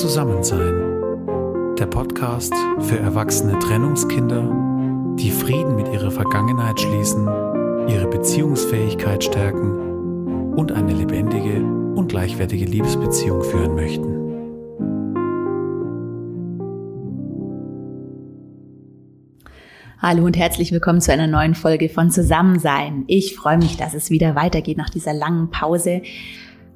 Zusammensein. Der Podcast für erwachsene Trennungskinder, die Frieden mit ihrer Vergangenheit schließen, ihre Beziehungsfähigkeit stärken und eine lebendige und gleichwertige Liebesbeziehung führen möchten. Hallo und herzlich willkommen zu einer neuen Folge von Zusammensein. Ich freue mich, dass es wieder weitergeht nach dieser langen Pause.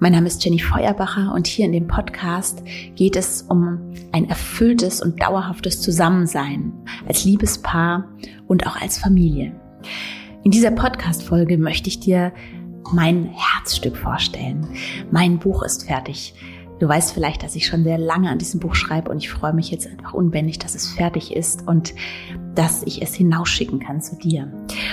Mein Name ist Jenny Feuerbacher und hier in dem Podcast geht es um ein erfülltes und dauerhaftes Zusammensein als Liebespaar und auch als Familie. In dieser Podcast-Folge möchte ich dir mein Herzstück vorstellen. Mein Buch ist fertig. Du weißt vielleicht, dass ich schon sehr lange an diesem Buch schreibe und ich freue mich jetzt einfach unbändig, dass es fertig ist und dass ich es hinausschicken kann zu dir.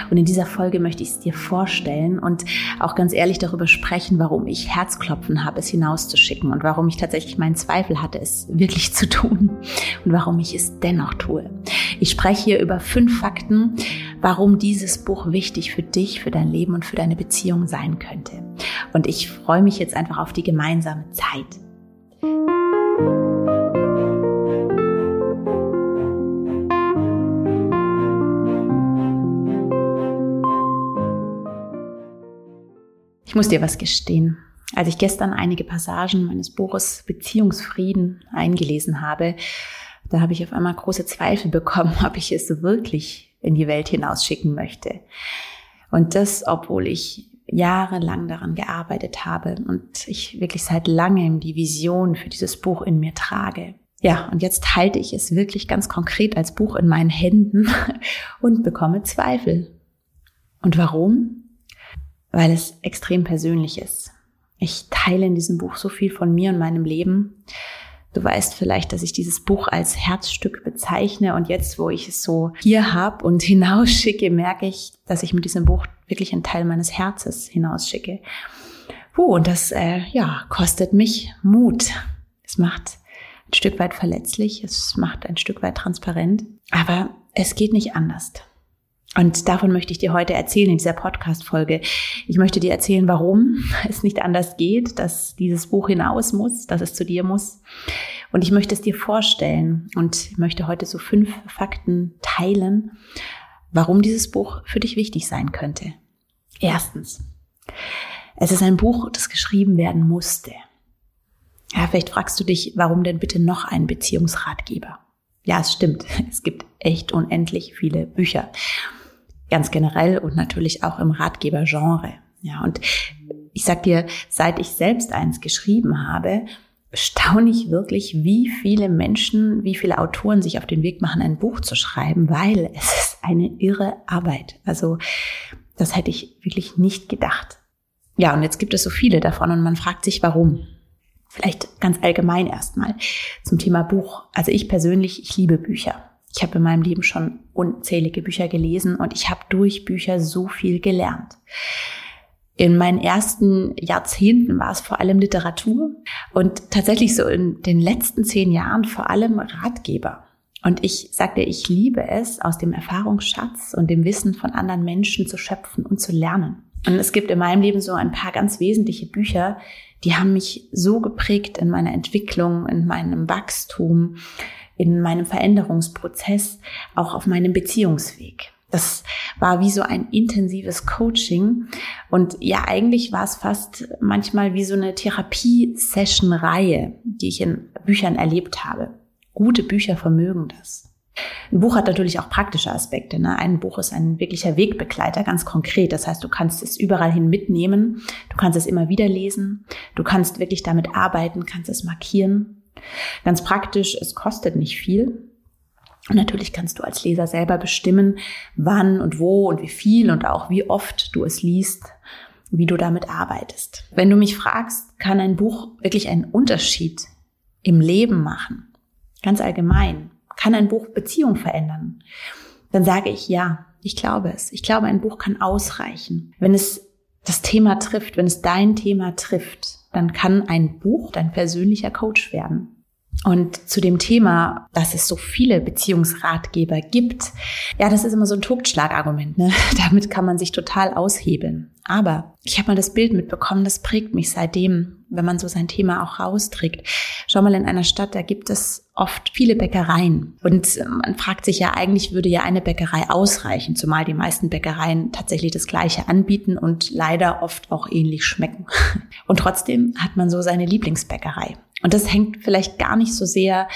Und in dieser Folge möchte ich es dir vorstellen und auch ganz ehrlich darüber sprechen, warum ich Herzklopfen habe, es hinauszuschicken und warum ich tatsächlich meinen Zweifel hatte, es wirklich zu tun und warum ich es dennoch tue. Ich spreche hier über fünf Fakten, warum dieses Buch wichtig für dich, für dein Leben und für deine Beziehung sein könnte. Und ich freue mich jetzt einfach auf die gemeinsame Zeit. Ich muss dir was gestehen. Als ich gestern einige Passagen meines Buches Beziehungsfrieden eingelesen habe, da habe ich auf einmal große Zweifel bekommen, ob ich es wirklich in die Welt hinausschicken möchte. Und das, obwohl ich jahrelang daran gearbeitet habe und ich wirklich seit langem die Vision für dieses Buch in mir trage. Ja, und jetzt halte ich es wirklich ganz konkret als Buch in meinen Händen und bekomme Zweifel. Und warum? weil es extrem persönlich ist. Ich teile in diesem Buch so viel von mir und meinem Leben. Du weißt vielleicht, dass ich dieses Buch als Herzstück bezeichne und jetzt, wo ich es so hier habe und hinausschicke, merke ich, dass ich mit diesem Buch wirklich einen Teil meines Herzens hinausschicke. Puh, und das äh, ja kostet mich Mut. Es macht ein Stück weit verletzlich, es macht ein Stück weit transparent, aber es geht nicht anders. Und davon möchte ich dir heute erzählen in dieser Podcast-Folge. Ich möchte dir erzählen, warum es nicht anders geht, dass dieses Buch hinaus muss, dass es zu dir muss. Und ich möchte es dir vorstellen und möchte heute so fünf Fakten teilen, warum dieses Buch für dich wichtig sein könnte. Erstens, es ist ein Buch, das geschrieben werden musste. Ja, vielleicht fragst du dich, warum denn bitte noch ein Beziehungsratgeber? Ja, es stimmt. Es gibt echt unendlich viele Bücher ganz generell und natürlich auch im Ratgebergenre. Ja, und ich sag dir, seit ich selbst eins geschrieben habe, staune ich wirklich, wie viele Menschen, wie viele Autoren sich auf den Weg machen, ein Buch zu schreiben, weil es ist eine irre Arbeit. Also das hätte ich wirklich nicht gedacht. Ja, und jetzt gibt es so viele davon und man fragt sich, warum. Vielleicht ganz allgemein erstmal zum Thema Buch. Also ich persönlich, ich liebe Bücher. Ich habe in meinem Leben schon unzählige Bücher gelesen und ich habe durch Bücher so viel gelernt. In meinen ersten Jahrzehnten war es vor allem Literatur und tatsächlich so in den letzten zehn Jahren vor allem Ratgeber. Und ich sagte, ich liebe es, aus dem Erfahrungsschatz und dem Wissen von anderen Menschen zu schöpfen und zu lernen. Und es gibt in meinem Leben so ein paar ganz wesentliche Bücher, die haben mich so geprägt in meiner Entwicklung, in meinem Wachstum, in meinem Veränderungsprozess, auch auf meinem Beziehungsweg. Das war wie so ein intensives Coaching. Und ja, eigentlich war es fast manchmal wie so eine Therapie-Session-Reihe, die ich in Büchern erlebt habe. Gute Bücher vermögen das. Ein Buch hat natürlich auch praktische Aspekte. Ne? Ein Buch ist ein wirklicher Wegbegleiter, ganz konkret. Das heißt, du kannst es überall hin mitnehmen. Du kannst es immer wieder lesen. Du kannst wirklich damit arbeiten, kannst es markieren. Ganz praktisch, es kostet nicht viel. Und natürlich kannst du als Leser selber bestimmen, wann und wo und wie viel und auch wie oft du es liest, wie du damit arbeitest. Wenn du mich fragst, kann ein Buch wirklich einen Unterschied im Leben machen? Ganz allgemein. Kann ein Buch Beziehung verändern? Dann sage ich ja, ich glaube es. Ich glaube, ein Buch kann ausreichen. Wenn es das Thema trifft, wenn es dein Thema trifft, dann kann ein Buch dein persönlicher Coach werden. Und zu dem Thema, dass es so viele Beziehungsratgeber gibt, ja, das ist immer so ein Totschlagargument. Ne? Damit kann man sich total aushebeln. Aber ich habe mal das Bild mitbekommen, das prägt mich seitdem, wenn man so sein Thema auch rausträgt. Schau mal in einer Stadt, da gibt es oft viele Bäckereien. Und man fragt sich ja, eigentlich würde ja eine Bäckerei ausreichen, zumal die meisten Bäckereien tatsächlich das Gleiche anbieten und leider oft auch ähnlich schmecken. Und trotzdem hat man so seine Lieblingsbäckerei. Und das hängt vielleicht gar nicht so sehr,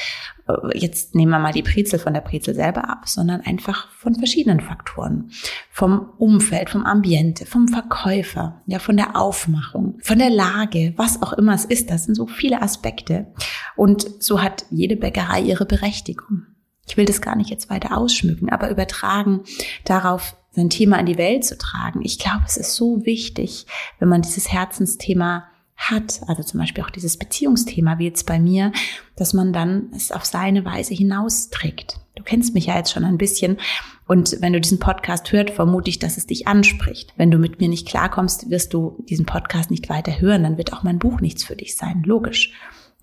äh, jetzt nehmen wir mal die Brezel von der Brezel selber ab, sondern einfach von verschiedenen Faktoren. Vom Umfeld, vom Ambiente, vom Verkäufer, ja, von der Aufmachung, von der Lage, was auch immer es ist. Das sind so viele Aspekte. Und so hat jede Bäckerei ihre Berechtigung. Ich will das gar nicht jetzt weiter ausschmücken, aber übertragen darauf, sein Thema in die Welt zu tragen. Ich glaube, es ist so wichtig, wenn man dieses Herzensthema hat, also zum Beispiel auch dieses Beziehungsthema wie jetzt bei mir, dass man dann es auf seine Weise hinausträgt. Du kennst mich ja jetzt schon ein bisschen und wenn du diesen Podcast hört, vermute ich, dass es dich anspricht. Wenn du mit mir nicht klarkommst, wirst du diesen Podcast nicht weiter hören, dann wird auch mein Buch nichts für dich sein, logisch.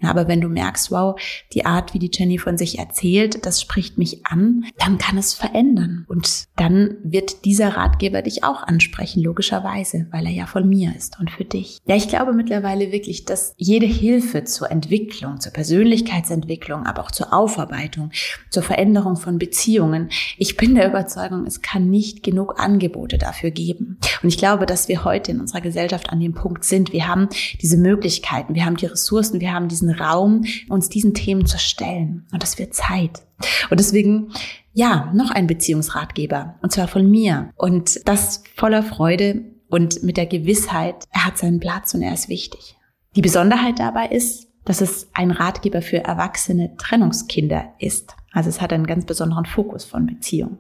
Aber wenn du merkst, wow, die Art, wie die Jenny von sich erzählt, das spricht mich an, dann kann es verändern. Und dann wird dieser Ratgeber dich auch ansprechen, logischerweise, weil er ja von mir ist und für dich. Ja, ich glaube mittlerweile wirklich, dass jede Hilfe zur Entwicklung, zur Persönlichkeitsentwicklung, aber auch zur Aufarbeitung, zur Veränderung von Beziehungen, ich bin der Überzeugung, es kann nicht genug Angebote dafür geben. Und ich glaube, dass wir heute in unserer Gesellschaft an dem Punkt sind. Wir haben diese Möglichkeiten, wir haben die Ressourcen, wir haben diesen Raum, uns diesen Themen zu stellen. Und das wird Zeit. Und deswegen, ja, noch ein Beziehungsratgeber. Und zwar von mir. Und das voller Freude und mit der Gewissheit, er hat seinen Platz und er ist wichtig. Die Besonderheit dabei ist, dass es ein Ratgeber für erwachsene Trennungskinder ist. Also es hat einen ganz besonderen Fokus von Beziehung.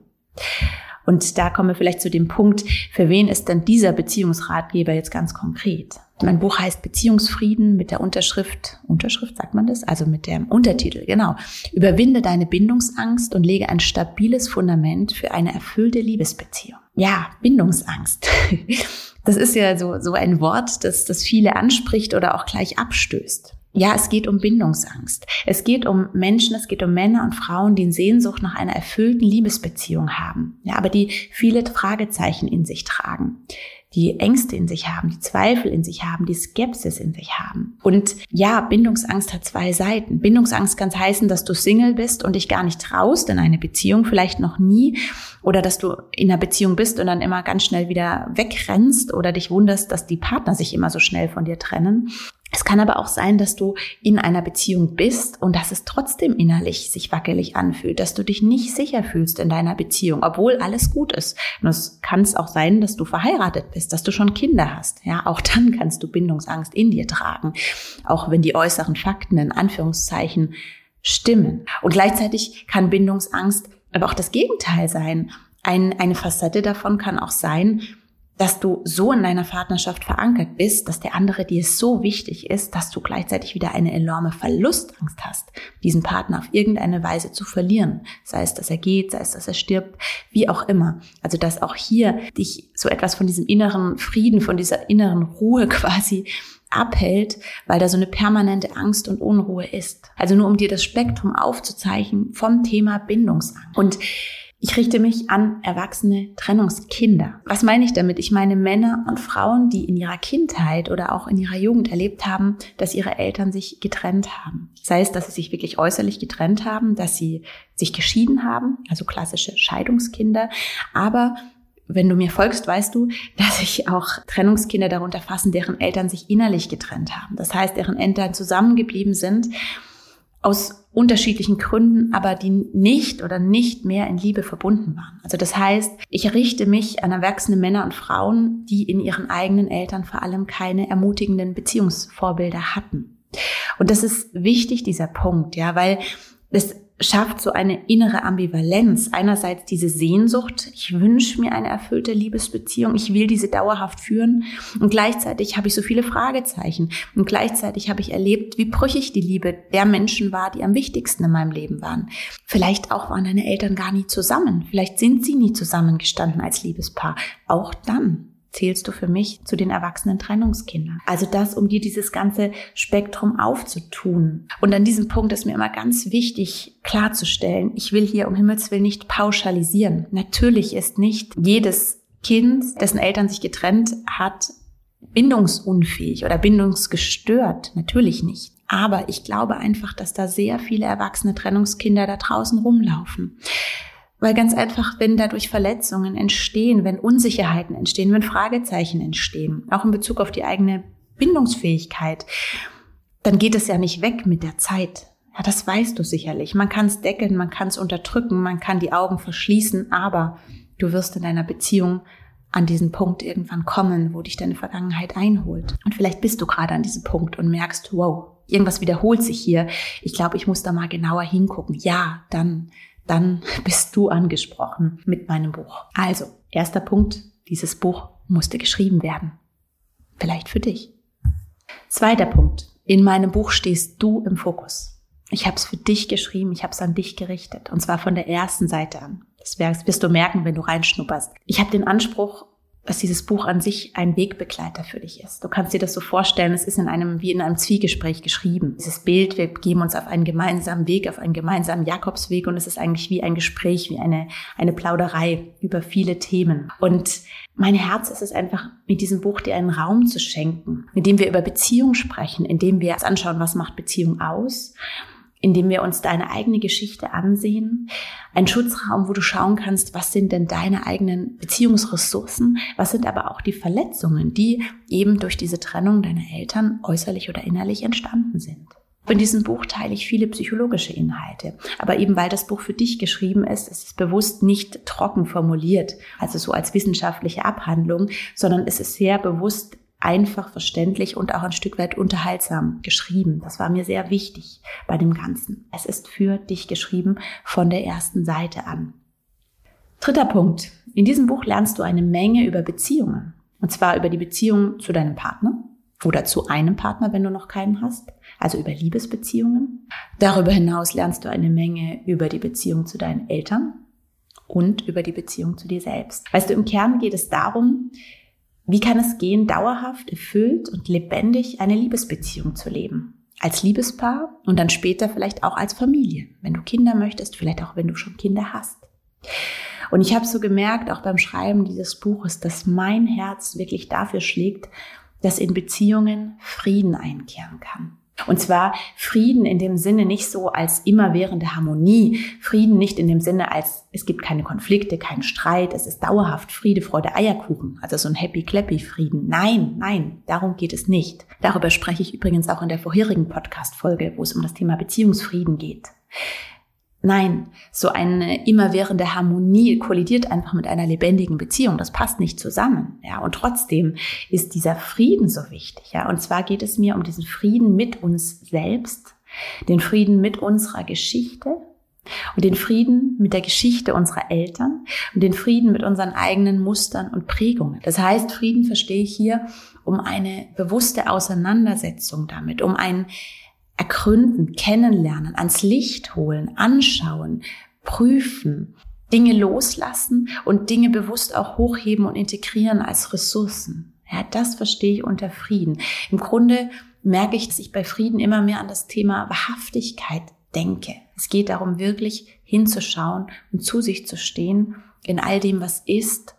Und da kommen wir vielleicht zu dem Punkt, für wen ist denn dieser Beziehungsratgeber jetzt ganz konkret? Mein Buch heißt Beziehungsfrieden mit der Unterschrift, Unterschrift sagt man das? Also mit dem Untertitel, genau. Überwinde deine Bindungsangst und lege ein stabiles Fundament für eine erfüllte Liebesbeziehung. Ja, Bindungsangst. Das ist ja so, so ein Wort, das, das viele anspricht oder auch gleich abstößt. Ja, es geht um Bindungsangst. Es geht um Menschen, es geht um Männer und Frauen, die Sehnsucht nach einer erfüllten Liebesbeziehung haben. Ja, aber die viele Fragezeichen in sich tragen die Ängste in sich haben, die Zweifel in sich haben, die Skepsis in sich haben. Und ja, Bindungsangst hat zwei Seiten. Bindungsangst kann heißen, dass du Single bist und dich gar nicht traust in eine Beziehung, vielleicht noch nie, oder dass du in einer Beziehung bist und dann immer ganz schnell wieder wegrennst oder dich wunderst, dass die Partner sich immer so schnell von dir trennen. Es kann aber auch sein, dass du in einer Beziehung bist und dass es trotzdem innerlich sich wackelig anfühlt, dass du dich nicht sicher fühlst in deiner Beziehung, obwohl alles gut ist. Und es kann es auch sein, dass du verheiratet bist, dass du schon Kinder hast. Ja, auch dann kannst du Bindungsangst in dir tragen, auch wenn die äußeren Fakten in Anführungszeichen stimmen. Und gleichzeitig kann Bindungsangst aber auch das Gegenteil sein. Ein, eine Facette davon kann auch sein, dass du so in deiner Partnerschaft verankert bist, dass der andere dir so wichtig ist, dass du gleichzeitig wieder eine enorme Verlustangst hast, diesen Partner auf irgendeine Weise zu verlieren. Sei es, dass er geht, sei es, dass er stirbt, wie auch immer. Also, dass auch hier dich so etwas von diesem inneren Frieden, von dieser inneren Ruhe quasi abhält, weil da so eine permanente Angst und Unruhe ist. Also nur um dir das Spektrum aufzuzeichnen vom Thema Bindungsangst. Und ich richte mich an erwachsene Trennungskinder. Was meine ich damit? Ich meine Männer und Frauen, die in ihrer Kindheit oder auch in ihrer Jugend erlebt haben, dass ihre Eltern sich getrennt haben. Sei es, dass sie sich wirklich äußerlich getrennt haben, dass sie sich geschieden haben, also klassische Scheidungskinder, aber wenn du mir folgst, weißt du, dass sich auch Trennungskinder darunter fassen, deren Eltern sich innerlich getrennt haben. Das heißt, deren Eltern zusammengeblieben sind aus unterschiedlichen Gründen, aber die nicht oder nicht mehr in Liebe verbunden waren. Also das heißt, ich richte mich an erwachsene Männer und Frauen, die in ihren eigenen Eltern vor allem keine ermutigenden Beziehungsvorbilder hatten. Und das ist wichtig, dieser Punkt, ja, weil es schafft so eine innere Ambivalenz. Einerseits diese Sehnsucht, ich wünsche mir eine erfüllte Liebesbeziehung, ich will diese dauerhaft führen und gleichzeitig habe ich so viele Fragezeichen und gleichzeitig habe ich erlebt, wie brüchig die Liebe der Menschen war, die am wichtigsten in meinem Leben waren. Vielleicht auch waren deine Eltern gar nie zusammen, vielleicht sind sie nie zusammengestanden als Liebespaar. Auch dann zählst du für mich zu den erwachsenen Trennungskindern. Also das, um dir dieses ganze Spektrum aufzutun. Und an diesem Punkt ist mir immer ganz wichtig klarzustellen, ich will hier um Himmels Willen nicht pauschalisieren. Natürlich ist nicht jedes Kind, dessen Eltern sich getrennt hat, bindungsunfähig oder bindungsgestört. Natürlich nicht. Aber ich glaube einfach, dass da sehr viele erwachsene Trennungskinder da draußen rumlaufen. Weil ganz einfach, wenn dadurch Verletzungen entstehen, wenn Unsicherheiten entstehen, wenn Fragezeichen entstehen, auch in Bezug auf die eigene Bindungsfähigkeit, dann geht es ja nicht weg mit der Zeit. Ja, das weißt du sicherlich. Man kann es deckeln, man kann es unterdrücken, man kann die Augen verschließen, aber du wirst in deiner Beziehung an diesen Punkt irgendwann kommen, wo dich deine Vergangenheit einholt. Und vielleicht bist du gerade an diesem Punkt und merkst, wow, irgendwas wiederholt sich hier. Ich glaube, ich muss da mal genauer hingucken. Ja, dann dann bist du angesprochen mit meinem Buch. Also, erster Punkt, dieses Buch musste geschrieben werden. Vielleicht für dich. Zweiter Punkt, in meinem Buch stehst du im Fokus. Ich habe es für dich geschrieben, ich habe es an dich gerichtet und zwar von der ersten Seite an. Das wirst du merken, wenn du reinschnupperst. Ich habe den Anspruch, dass dieses Buch an sich ein Wegbegleiter für dich ist. Du kannst dir das so vorstellen, es ist in einem, wie in einem Zwiegespräch geschrieben. Dieses Bild, wir geben uns auf einen gemeinsamen Weg, auf einen gemeinsamen Jakobsweg und es ist eigentlich wie ein Gespräch, wie eine, eine Plauderei über viele Themen. Und mein Herz ist es einfach, mit diesem Buch dir einen Raum zu schenken, mit dem wir über Beziehung sprechen, in dem wir uns anschauen, was macht Beziehung aus indem wir uns deine eigene Geschichte ansehen. Ein Schutzraum, wo du schauen kannst, was sind denn deine eigenen Beziehungsressourcen, was sind aber auch die Verletzungen, die eben durch diese Trennung deiner Eltern äußerlich oder innerlich entstanden sind. In diesem Buch teile ich viele psychologische Inhalte. Aber eben weil das Buch für dich geschrieben ist, ist es bewusst nicht trocken formuliert, also so als wissenschaftliche Abhandlung, sondern es ist sehr bewusst einfach verständlich und auch ein Stück weit unterhaltsam geschrieben. Das war mir sehr wichtig bei dem Ganzen. Es ist für dich geschrieben von der ersten Seite an. Dritter Punkt. In diesem Buch lernst du eine Menge über Beziehungen. Und zwar über die Beziehung zu deinem Partner oder zu einem Partner, wenn du noch keinen hast. Also über Liebesbeziehungen. Darüber hinaus lernst du eine Menge über die Beziehung zu deinen Eltern und über die Beziehung zu dir selbst. Weißt du, im Kern geht es darum, wie kann es gehen, dauerhaft, erfüllt und lebendig eine Liebesbeziehung zu leben? Als Liebespaar und dann später vielleicht auch als Familie, wenn du Kinder möchtest, vielleicht auch wenn du schon Kinder hast. Und ich habe so gemerkt, auch beim Schreiben dieses Buches, dass mein Herz wirklich dafür schlägt, dass in Beziehungen Frieden einkehren kann. Und zwar Frieden in dem Sinne nicht so als immerwährende Harmonie, Frieden nicht in dem Sinne als es gibt keine Konflikte, keinen Streit, es ist dauerhaft Friede, Freude, Eierkuchen, also so ein happy clappy Frieden. Nein, nein, darum geht es nicht. Darüber spreche ich übrigens auch in der vorherigen Podcast Folge, wo es um das Thema Beziehungsfrieden geht. Nein, so eine immerwährende Harmonie kollidiert einfach mit einer lebendigen Beziehung. Das passt nicht zusammen. Ja, und trotzdem ist dieser Frieden so wichtig. Ja, und zwar geht es mir um diesen Frieden mit uns selbst, den Frieden mit unserer Geschichte und den Frieden mit der Geschichte unserer Eltern und den Frieden mit unseren eigenen Mustern und Prägungen. Das heißt, Frieden verstehe ich hier um eine bewusste Auseinandersetzung damit, um ein ergründen, kennenlernen, ans Licht holen, anschauen, prüfen, Dinge loslassen und Dinge bewusst auch hochheben und integrieren als Ressourcen. Ja, das verstehe ich unter Frieden. Im Grunde merke ich, dass ich bei Frieden immer mehr an das Thema Wahrhaftigkeit denke. Es geht darum, wirklich hinzuschauen und zu sich zu stehen in all dem, was ist,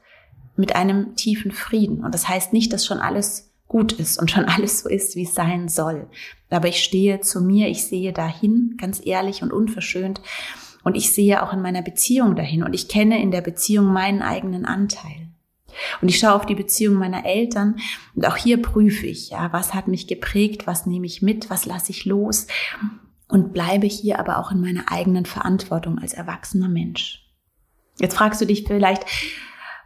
mit einem tiefen Frieden. Und das heißt nicht, dass schon alles gut ist und schon alles so ist, wie es sein soll. Aber ich stehe zu mir, ich sehe dahin, ganz ehrlich und unverschönt. Und ich sehe auch in meiner Beziehung dahin und ich kenne in der Beziehung meinen eigenen Anteil. Und ich schaue auf die Beziehung meiner Eltern und auch hier prüfe ich, ja, was hat mich geprägt, was nehme ich mit, was lasse ich los und bleibe hier aber auch in meiner eigenen Verantwortung als erwachsener Mensch. Jetzt fragst du dich vielleicht,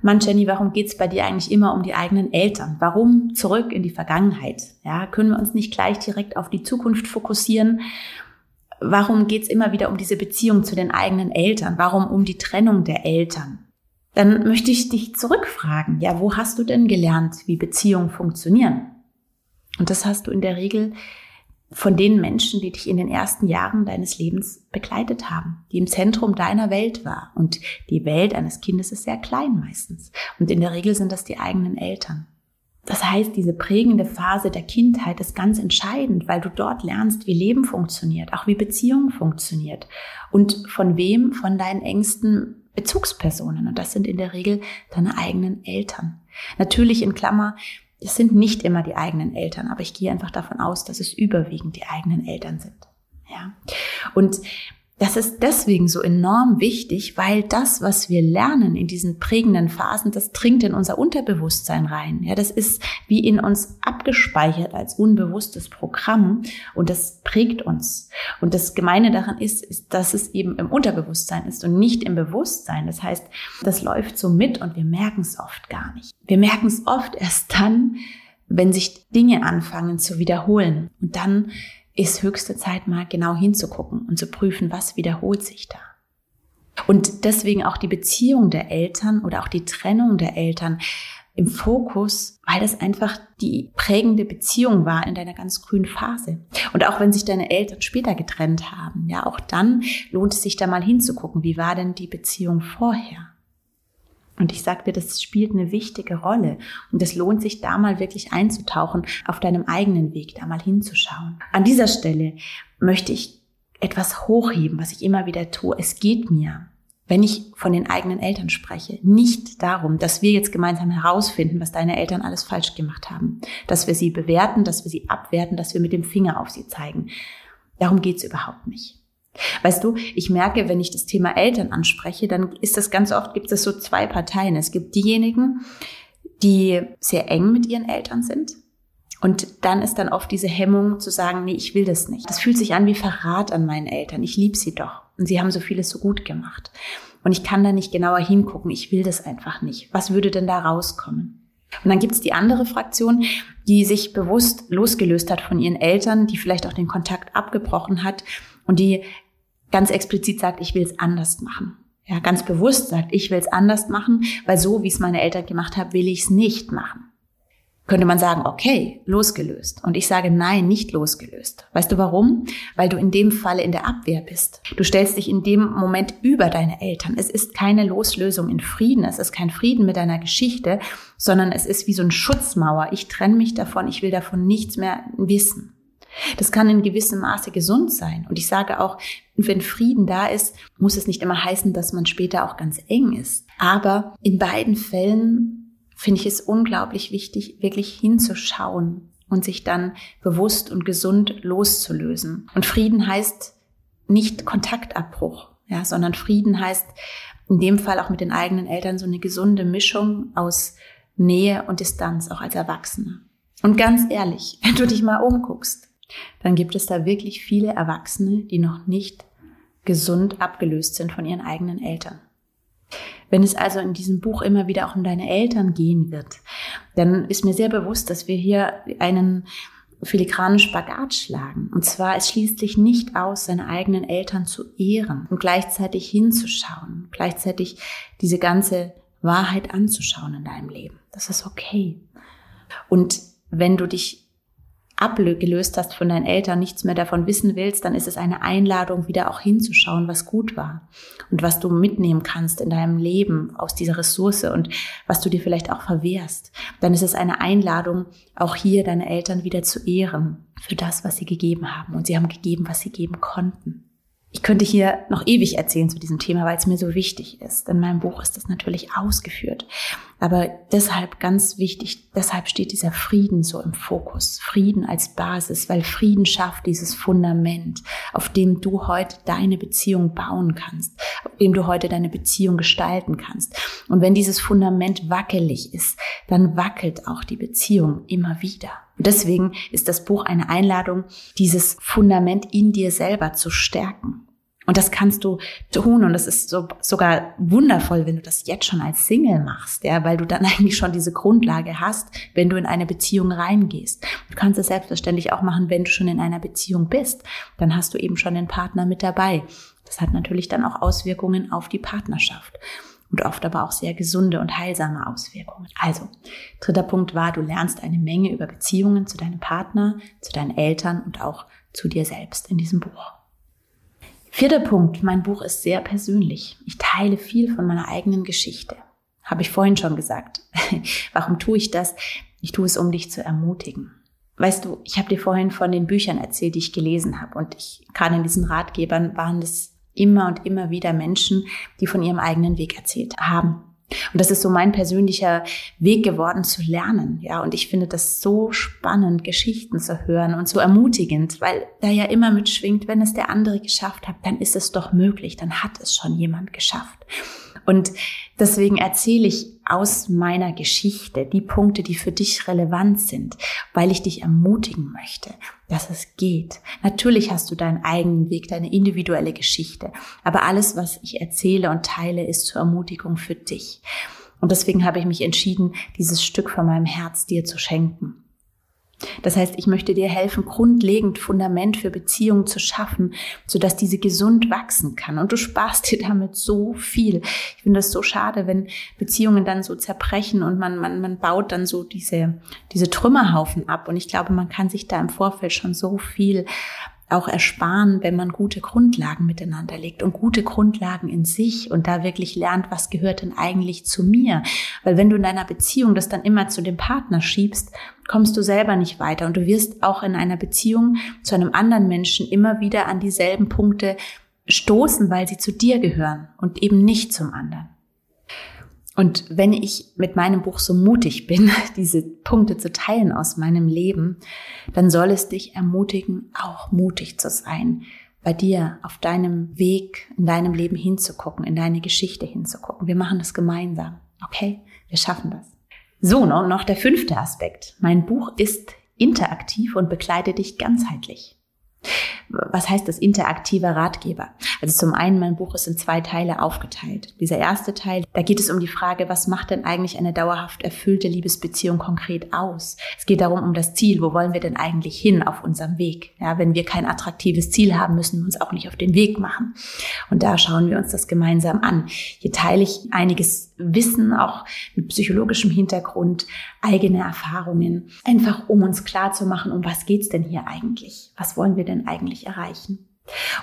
Mann, Jenny, warum geht's bei dir eigentlich immer um die eigenen Eltern? Warum zurück in die Vergangenheit? Ja, können wir uns nicht gleich direkt auf die Zukunft fokussieren? Warum geht's immer wieder um diese Beziehung zu den eigenen Eltern? Warum um die Trennung der Eltern? Dann möchte ich dich zurückfragen, ja, wo hast du denn gelernt, wie Beziehungen funktionieren? Und das hast du in der Regel von den Menschen, die dich in den ersten Jahren deines Lebens begleitet haben, die im Zentrum deiner Welt war. Und die Welt eines Kindes ist sehr klein meistens. Und in der Regel sind das die eigenen Eltern. Das heißt, diese prägende Phase der Kindheit ist ganz entscheidend, weil du dort lernst, wie Leben funktioniert, auch wie Beziehung funktioniert und von wem, von deinen engsten Bezugspersonen. Und das sind in der Regel deine eigenen Eltern. Natürlich in Klammer, es sind nicht immer die eigenen Eltern, aber ich gehe einfach davon aus, dass es überwiegend die eigenen Eltern sind. Ja. Und das ist deswegen so enorm wichtig, weil das, was wir lernen in diesen prägenden Phasen, das dringt in unser Unterbewusstsein rein. Ja, das ist wie in uns abgespeichert als unbewusstes Programm und das prägt uns. Und das Gemeine daran ist, ist, dass es eben im Unterbewusstsein ist und nicht im Bewusstsein. Das heißt, das läuft so mit und wir merken es oft gar nicht. Wir merken es oft erst dann, wenn sich Dinge anfangen zu wiederholen. Und dann ist höchste Zeit mal genau hinzugucken und zu prüfen, was wiederholt sich da. Und deswegen auch die Beziehung der Eltern oder auch die Trennung der Eltern im Fokus, weil das einfach die prägende Beziehung war in deiner ganz grünen Phase. Und auch wenn sich deine Eltern später getrennt haben, ja, auch dann lohnt es sich da mal hinzugucken, wie war denn die Beziehung vorher? Und ich sagte, das spielt eine wichtige Rolle. Und es lohnt sich da mal wirklich einzutauchen, auf deinem eigenen Weg da mal hinzuschauen. An dieser Stelle möchte ich etwas hochheben, was ich immer wieder tue. Es geht mir, wenn ich von den eigenen Eltern spreche, nicht darum, dass wir jetzt gemeinsam herausfinden, was deine Eltern alles falsch gemacht haben. Dass wir sie bewerten, dass wir sie abwerten, dass wir mit dem Finger auf sie zeigen. Darum geht's überhaupt nicht. Weißt du, ich merke, wenn ich das Thema Eltern anspreche, dann ist das ganz oft, gibt es so zwei Parteien. Es gibt diejenigen, die sehr eng mit ihren Eltern sind. Und dann ist dann oft diese Hemmung zu sagen, nee, ich will das nicht. Das fühlt sich an wie Verrat an meinen Eltern. Ich liebe sie doch. Und sie haben so vieles so gut gemacht. Und ich kann da nicht genauer hingucken. Ich will das einfach nicht. Was würde denn da rauskommen? Und dann gibt es die andere Fraktion, die sich bewusst losgelöst hat von ihren Eltern, die vielleicht auch den Kontakt abgebrochen hat und die ganz explizit sagt, ich will es anders machen. Ja, ganz bewusst sagt, ich will es anders machen, weil so, wie es meine Eltern gemacht haben, will ich es nicht machen. Könnte man sagen, okay, losgelöst. Und ich sage, nein, nicht losgelöst. Weißt du warum? Weil du in dem Falle in der Abwehr bist. Du stellst dich in dem Moment über deine Eltern. Es ist keine Loslösung in Frieden. Es ist kein Frieden mit deiner Geschichte, sondern es ist wie so ein Schutzmauer. Ich trenne mich davon. Ich will davon nichts mehr wissen. Das kann in gewissem Maße gesund sein. Und ich sage auch, wenn Frieden da ist, muss es nicht immer heißen, dass man später auch ganz eng ist. Aber in beiden Fällen finde ich es unglaublich wichtig, wirklich hinzuschauen und sich dann bewusst und gesund loszulösen. Und Frieden heißt nicht Kontaktabbruch, ja, sondern Frieden heißt in dem Fall auch mit den eigenen Eltern so eine gesunde Mischung aus Nähe und Distanz, auch als Erwachsene. Und ganz ehrlich, wenn du dich mal umguckst, dann gibt es da wirklich viele Erwachsene, die noch nicht gesund abgelöst sind von ihren eigenen Eltern. Wenn es also in diesem Buch immer wieder auch um deine Eltern gehen wird, dann ist mir sehr bewusst, dass wir hier einen filigranen Spagat schlagen. Und zwar, es schließt sich nicht aus, seine eigenen Eltern zu ehren und gleichzeitig hinzuschauen, gleichzeitig diese ganze Wahrheit anzuschauen in deinem Leben. Das ist okay. Und wenn du dich abgelöst hast von deinen Eltern, nichts mehr davon wissen willst, dann ist es eine Einladung, wieder auch hinzuschauen, was gut war und was du mitnehmen kannst in deinem Leben aus dieser Ressource und was du dir vielleicht auch verwehrst. Dann ist es eine Einladung, auch hier deine Eltern wieder zu ehren für das, was sie gegeben haben. Und sie haben gegeben, was sie geben konnten. Ich könnte hier noch ewig erzählen zu diesem Thema, weil es mir so wichtig ist. In meinem Buch ist das natürlich ausgeführt. Aber deshalb ganz wichtig, deshalb steht dieser Frieden so im Fokus. Frieden als Basis, weil Frieden schafft dieses Fundament, auf dem du heute deine Beziehung bauen kannst, auf dem du heute deine Beziehung gestalten kannst. Und wenn dieses Fundament wackelig ist, dann wackelt auch die Beziehung immer wieder. Und deswegen ist das Buch eine Einladung, dieses Fundament in dir selber zu stärken. Und das kannst du tun und das ist so, sogar wundervoll, wenn du das jetzt schon als Single machst, ja, weil du dann eigentlich schon diese Grundlage hast, wenn du in eine Beziehung reingehst. Du kannst es selbstverständlich auch machen, wenn du schon in einer Beziehung bist. Dann hast du eben schon den Partner mit dabei. Das hat natürlich dann auch Auswirkungen auf die Partnerschaft. und oft aber auch sehr gesunde und heilsame Auswirkungen. Also, dritter Punkt war, du lernst eine Menge über Beziehungen zu deinem Partner, zu deinen Eltern und auch zu dir selbst in diesem Buch. Vierter Punkt, mein Buch ist sehr persönlich. Ich teile viel von meiner eigenen Geschichte. Habe ich vorhin schon gesagt. Warum tue ich das? Ich tue es, um dich zu ermutigen. Weißt du, ich habe dir vorhin von den Büchern erzählt, die ich gelesen habe. Und ich, gerade in diesen Ratgebern waren es immer und immer wieder Menschen, die von ihrem eigenen Weg erzählt haben. Und das ist so mein persönlicher Weg geworden zu lernen. Ja, und ich finde das so spannend, Geschichten zu hören und so ermutigend, weil da ja immer mitschwingt, wenn es der andere geschafft hat, dann ist es doch möglich, dann hat es schon jemand geschafft. Und deswegen erzähle ich aus meiner Geschichte die Punkte, die für dich relevant sind, weil ich dich ermutigen möchte, dass es geht. Natürlich hast du deinen eigenen Weg, deine individuelle Geschichte, aber alles, was ich erzähle und teile, ist zur Ermutigung für dich. Und deswegen habe ich mich entschieden, dieses Stück von meinem Herz dir zu schenken. Das heißt, ich möchte dir helfen, grundlegend Fundament für Beziehungen zu schaffen, sodass diese gesund wachsen kann. Und du sparst dir damit so viel. Ich finde das so schade, wenn Beziehungen dann so zerbrechen und man, man, man baut dann so diese, diese Trümmerhaufen ab. Und ich glaube, man kann sich da im Vorfeld schon so viel auch ersparen, wenn man gute Grundlagen miteinander legt und gute Grundlagen in sich und da wirklich lernt, was gehört denn eigentlich zu mir. Weil wenn du in deiner Beziehung das dann immer zu dem Partner schiebst, kommst du selber nicht weiter und du wirst auch in einer Beziehung zu einem anderen Menschen immer wieder an dieselben Punkte stoßen, weil sie zu dir gehören und eben nicht zum anderen. Und wenn ich mit meinem Buch so mutig bin, diese Punkte zu teilen aus meinem Leben, dann soll es dich ermutigen, auch mutig zu sein, bei dir auf deinem Weg in deinem Leben hinzugucken, in deine Geschichte hinzugucken. Wir machen das gemeinsam. Okay? Wir schaffen das. So, noch der fünfte Aspekt. Mein Buch ist interaktiv und begleitet dich ganzheitlich. Was heißt das interaktiver Ratgeber? Also zum einen, mein Buch ist in zwei Teile aufgeteilt. Dieser erste Teil, da geht es um die Frage, was macht denn eigentlich eine dauerhaft erfüllte Liebesbeziehung konkret aus? Es geht darum, um das Ziel. Wo wollen wir denn eigentlich hin auf unserem Weg? Ja, wenn wir kein attraktives Ziel haben, müssen wir uns auch nicht auf den Weg machen. Und da schauen wir uns das gemeinsam an. Hier teile ich einiges Wissen, auch mit psychologischem Hintergrund, eigene Erfahrungen, einfach um uns klar zu machen, um was geht's denn hier eigentlich? Was wollen wir denn eigentlich erreichen?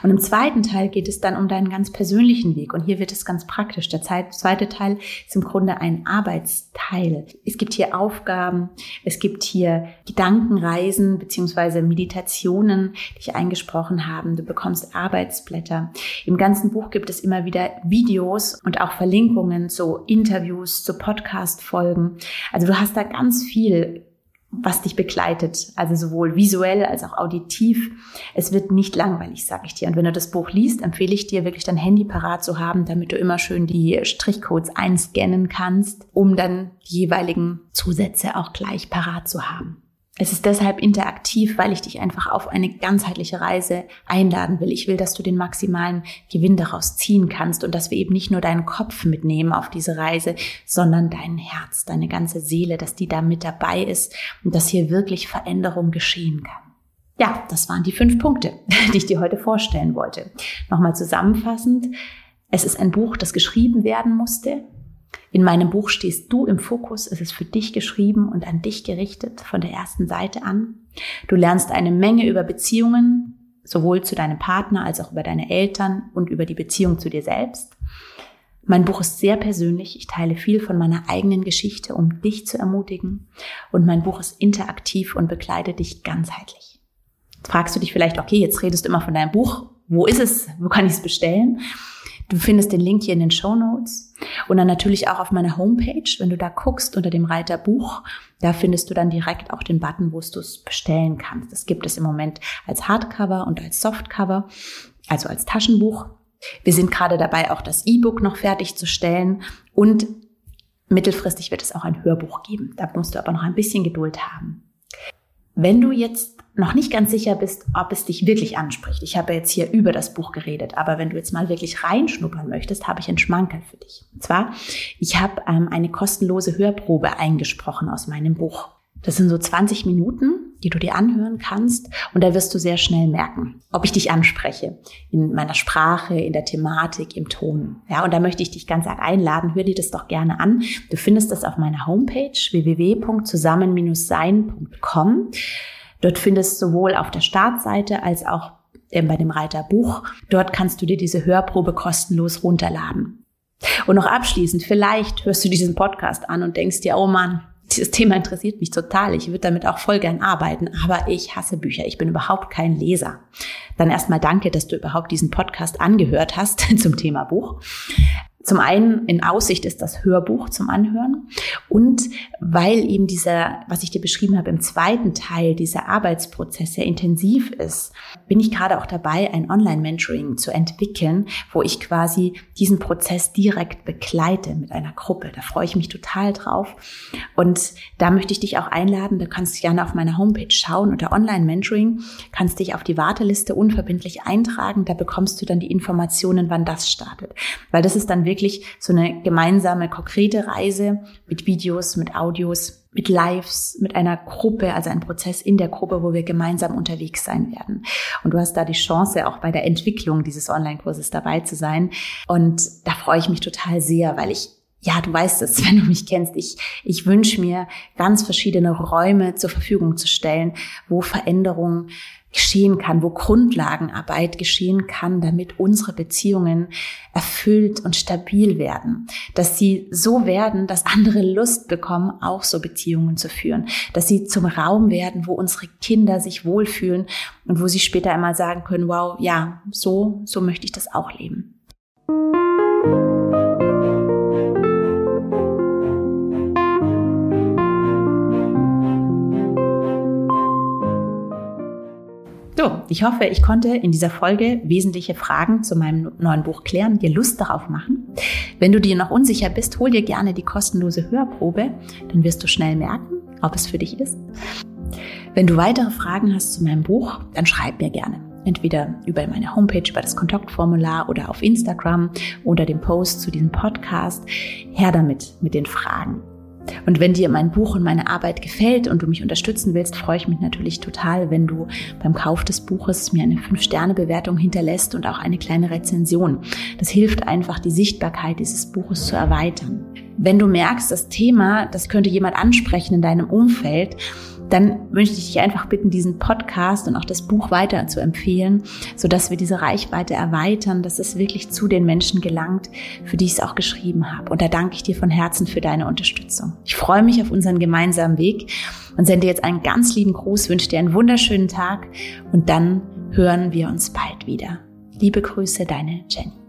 Und im zweiten Teil geht es dann um deinen ganz persönlichen Weg. Und hier wird es ganz praktisch. Der zweite Teil ist im Grunde ein Arbeitsteil. Es gibt hier Aufgaben, es gibt hier Gedankenreisen beziehungsweise Meditationen, die ich eingesprochen habe. Du bekommst Arbeitsblätter. Im ganzen Buch gibt es immer wieder Videos und auch Verlinkungen zu Interviews, zu Podcast-Folgen. Also du hast da ganz viel was dich begleitet, also sowohl visuell als auch auditiv. Es wird nicht langweilig, sage ich dir. Und wenn du das Buch liest, empfehle ich dir wirklich dein Handy parat zu haben, damit du immer schön die Strichcodes einscannen kannst, um dann die jeweiligen Zusätze auch gleich parat zu haben. Es ist deshalb interaktiv, weil ich dich einfach auf eine ganzheitliche Reise einladen will. Ich will, dass du den maximalen Gewinn daraus ziehen kannst und dass wir eben nicht nur deinen Kopf mitnehmen auf diese Reise, sondern dein Herz, deine ganze Seele, dass die da mit dabei ist und dass hier wirklich Veränderung geschehen kann. Ja, das waren die fünf Punkte, die ich dir heute vorstellen wollte. Nochmal zusammenfassend. Es ist ein Buch, das geschrieben werden musste. In meinem Buch stehst du im Fokus, es ist für dich geschrieben und an dich gerichtet von der ersten Seite an. Du lernst eine Menge über Beziehungen, sowohl zu deinem Partner als auch über deine Eltern und über die Beziehung zu dir selbst. Mein Buch ist sehr persönlich. Ich teile viel von meiner eigenen Geschichte, um dich zu ermutigen. Und mein Buch ist interaktiv und begleitet dich ganzheitlich. Jetzt fragst du dich vielleicht, okay, jetzt redest du immer von deinem Buch. Wo ist es? Wo kann ich es bestellen? Du findest den Link hier in den Show Notes und dann natürlich auch auf meiner Homepage. Wenn du da guckst unter dem Reiter Buch, da findest du dann direkt auch den Button, wo du es bestellen kannst. Das gibt es im Moment als Hardcover und als Softcover, also als Taschenbuch. Wir sind gerade dabei, auch das E-Book noch fertigzustellen und mittelfristig wird es auch ein Hörbuch geben. Da musst du aber noch ein bisschen Geduld haben. Wenn du jetzt noch nicht ganz sicher bist, ob es dich wirklich anspricht. Ich habe jetzt hier über das Buch geredet, aber wenn du jetzt mal wirklich reinschnuppern möchtest, habe ich einen Schmankerl für dich. Und zwar, ich habe ähm, eine kostenlose Hörprobe eingesprochen aus meinem Buch. Das sind so 20 Minuten die du dir anhören kannst. Und da wirst du sehr schnell merken, ob ich dich anspreche. In meiner Sprache, in der Thematik, im Ton. Ja, und da möchte ich dich ganz arg einladen. Hör dir das doch gerne an. Du findest das auf meiner Homepage www.zusammen-sein.com. Dort findest du sowohl auf der Startseite als auch äh, bei dem Reiter Buch. Dort kannst du dir diese Hörprobe kostenlos runterladen. Und noch abschließend, vielleicht hörst du diesen Podcast an und denkst dir, oh Mann, dieses Thema interessiert mich total. Ich würde damit auch voll gern arbeiten, aber ich hasse Bücher. Ich bin überhaupt kein Leser. Dann erstmal danke, dass du überhaupt diesen Podcast angehört hast zum Thema Buch. Zum einen in Aussicht ist das Hörbuch zum Anhören und weil eben dieser, was ich dir beschrieben habe im zweiten Teil, dieser Arbeitsprozess sehr intensiv ist, bin ich gerade auch dabei, ein Online-Mentoring zu entwickeln, wo ich quasi diesen Prozess direkt begleite mit einer Gruppe. Da freue ich mich total drauf. Und da möchte ich dich auch einladen, da kannst du gerne auf meiner Homepage schauen unter Online-Mentoring, kannst dich auf die Warteliste unverbindlich eintragen, da bekommst du dann die Informationen, wann das startet. Weil das ist dann wirklich wirklich so eine gemeinsame, konkrete Reise mit Videos, mit Audios, mit Lives, mit einer Gruppe, also ein Prozess in der Gruppe, wo wir gemeinsam unterwegs sein werden. Und du hast da die Chance, auch bei der Entwicklung dieses Online-Kurses dabei zu sein. Und da freue ich mich total sehr, weil ich ja, du weißt es, wenn du mich kennst. Ich, ich wünsche mir, ganz verschiedene Räume zur Verfügung zu stellen, wo Veränderungen geschehen kann, wo Grundlagenarbeit geschehen kann, damit unsere Beziehungen erfüllt und stabil werden, dass sie so werden, dass andere Lust bekommen, auch so Beziehungen zu führen, dass sie zum Raum werden, wo unsere Kinder sich wohlfühlen und wo sie später einmal sagen können, wow, ja, so, so möchte ich das auch leben. So, ich hoffe, ich konnte in dieser Folge wesentliche Fragen zu meinem neuen Buch klären, dir Lust darauf machen. Wenn du dir noch unsicher bist, hol dir gerne die kostenlose Hörprobe, dann wirst du schnell merken, ob es für dich ist. Wenn du weitere Fragen hast zu meinem Buch, dann schreib mir gerne. Entweder über meine Homepage, über das Kontaktformular oder auf Instagram oder dem Post zu diesem Podcast. Her damit mit den Fragen. Und wenn dir mein Buch und meine Arbeit gefällt und du mich unterstützen willst, freue ich mich natürlich total, wenn du beim Kauf des Buches mir eine 5-Sterne-Bewertung hinterlässt und auch eine kleine Rezension. Das hilft einfach, die Sichtbarkeit dieses Buches zu erweitern. Wenn du merkst, das Thema, das könnte jemand ansprechen in deinem Umfeld, dann möchte ich dich einfach bitten, diesen Podcast und auch das Buch weiter zu empfehlen, sodass wir diese Reichweite erweitern, dass es wirklich zu den Menschen gelangt, für die ich es auch geschrieben habe. Und da danke ich dir von Herzen für deine Unterstützung. Ich freue mich auf unseren gemeinsamen Weg und sende jetzt einen ganz lieben Gruß, wünsche dir einen wunderschönen Tag und dann hören wir uns bald wieder. Liebe Grüße, deine Jenny.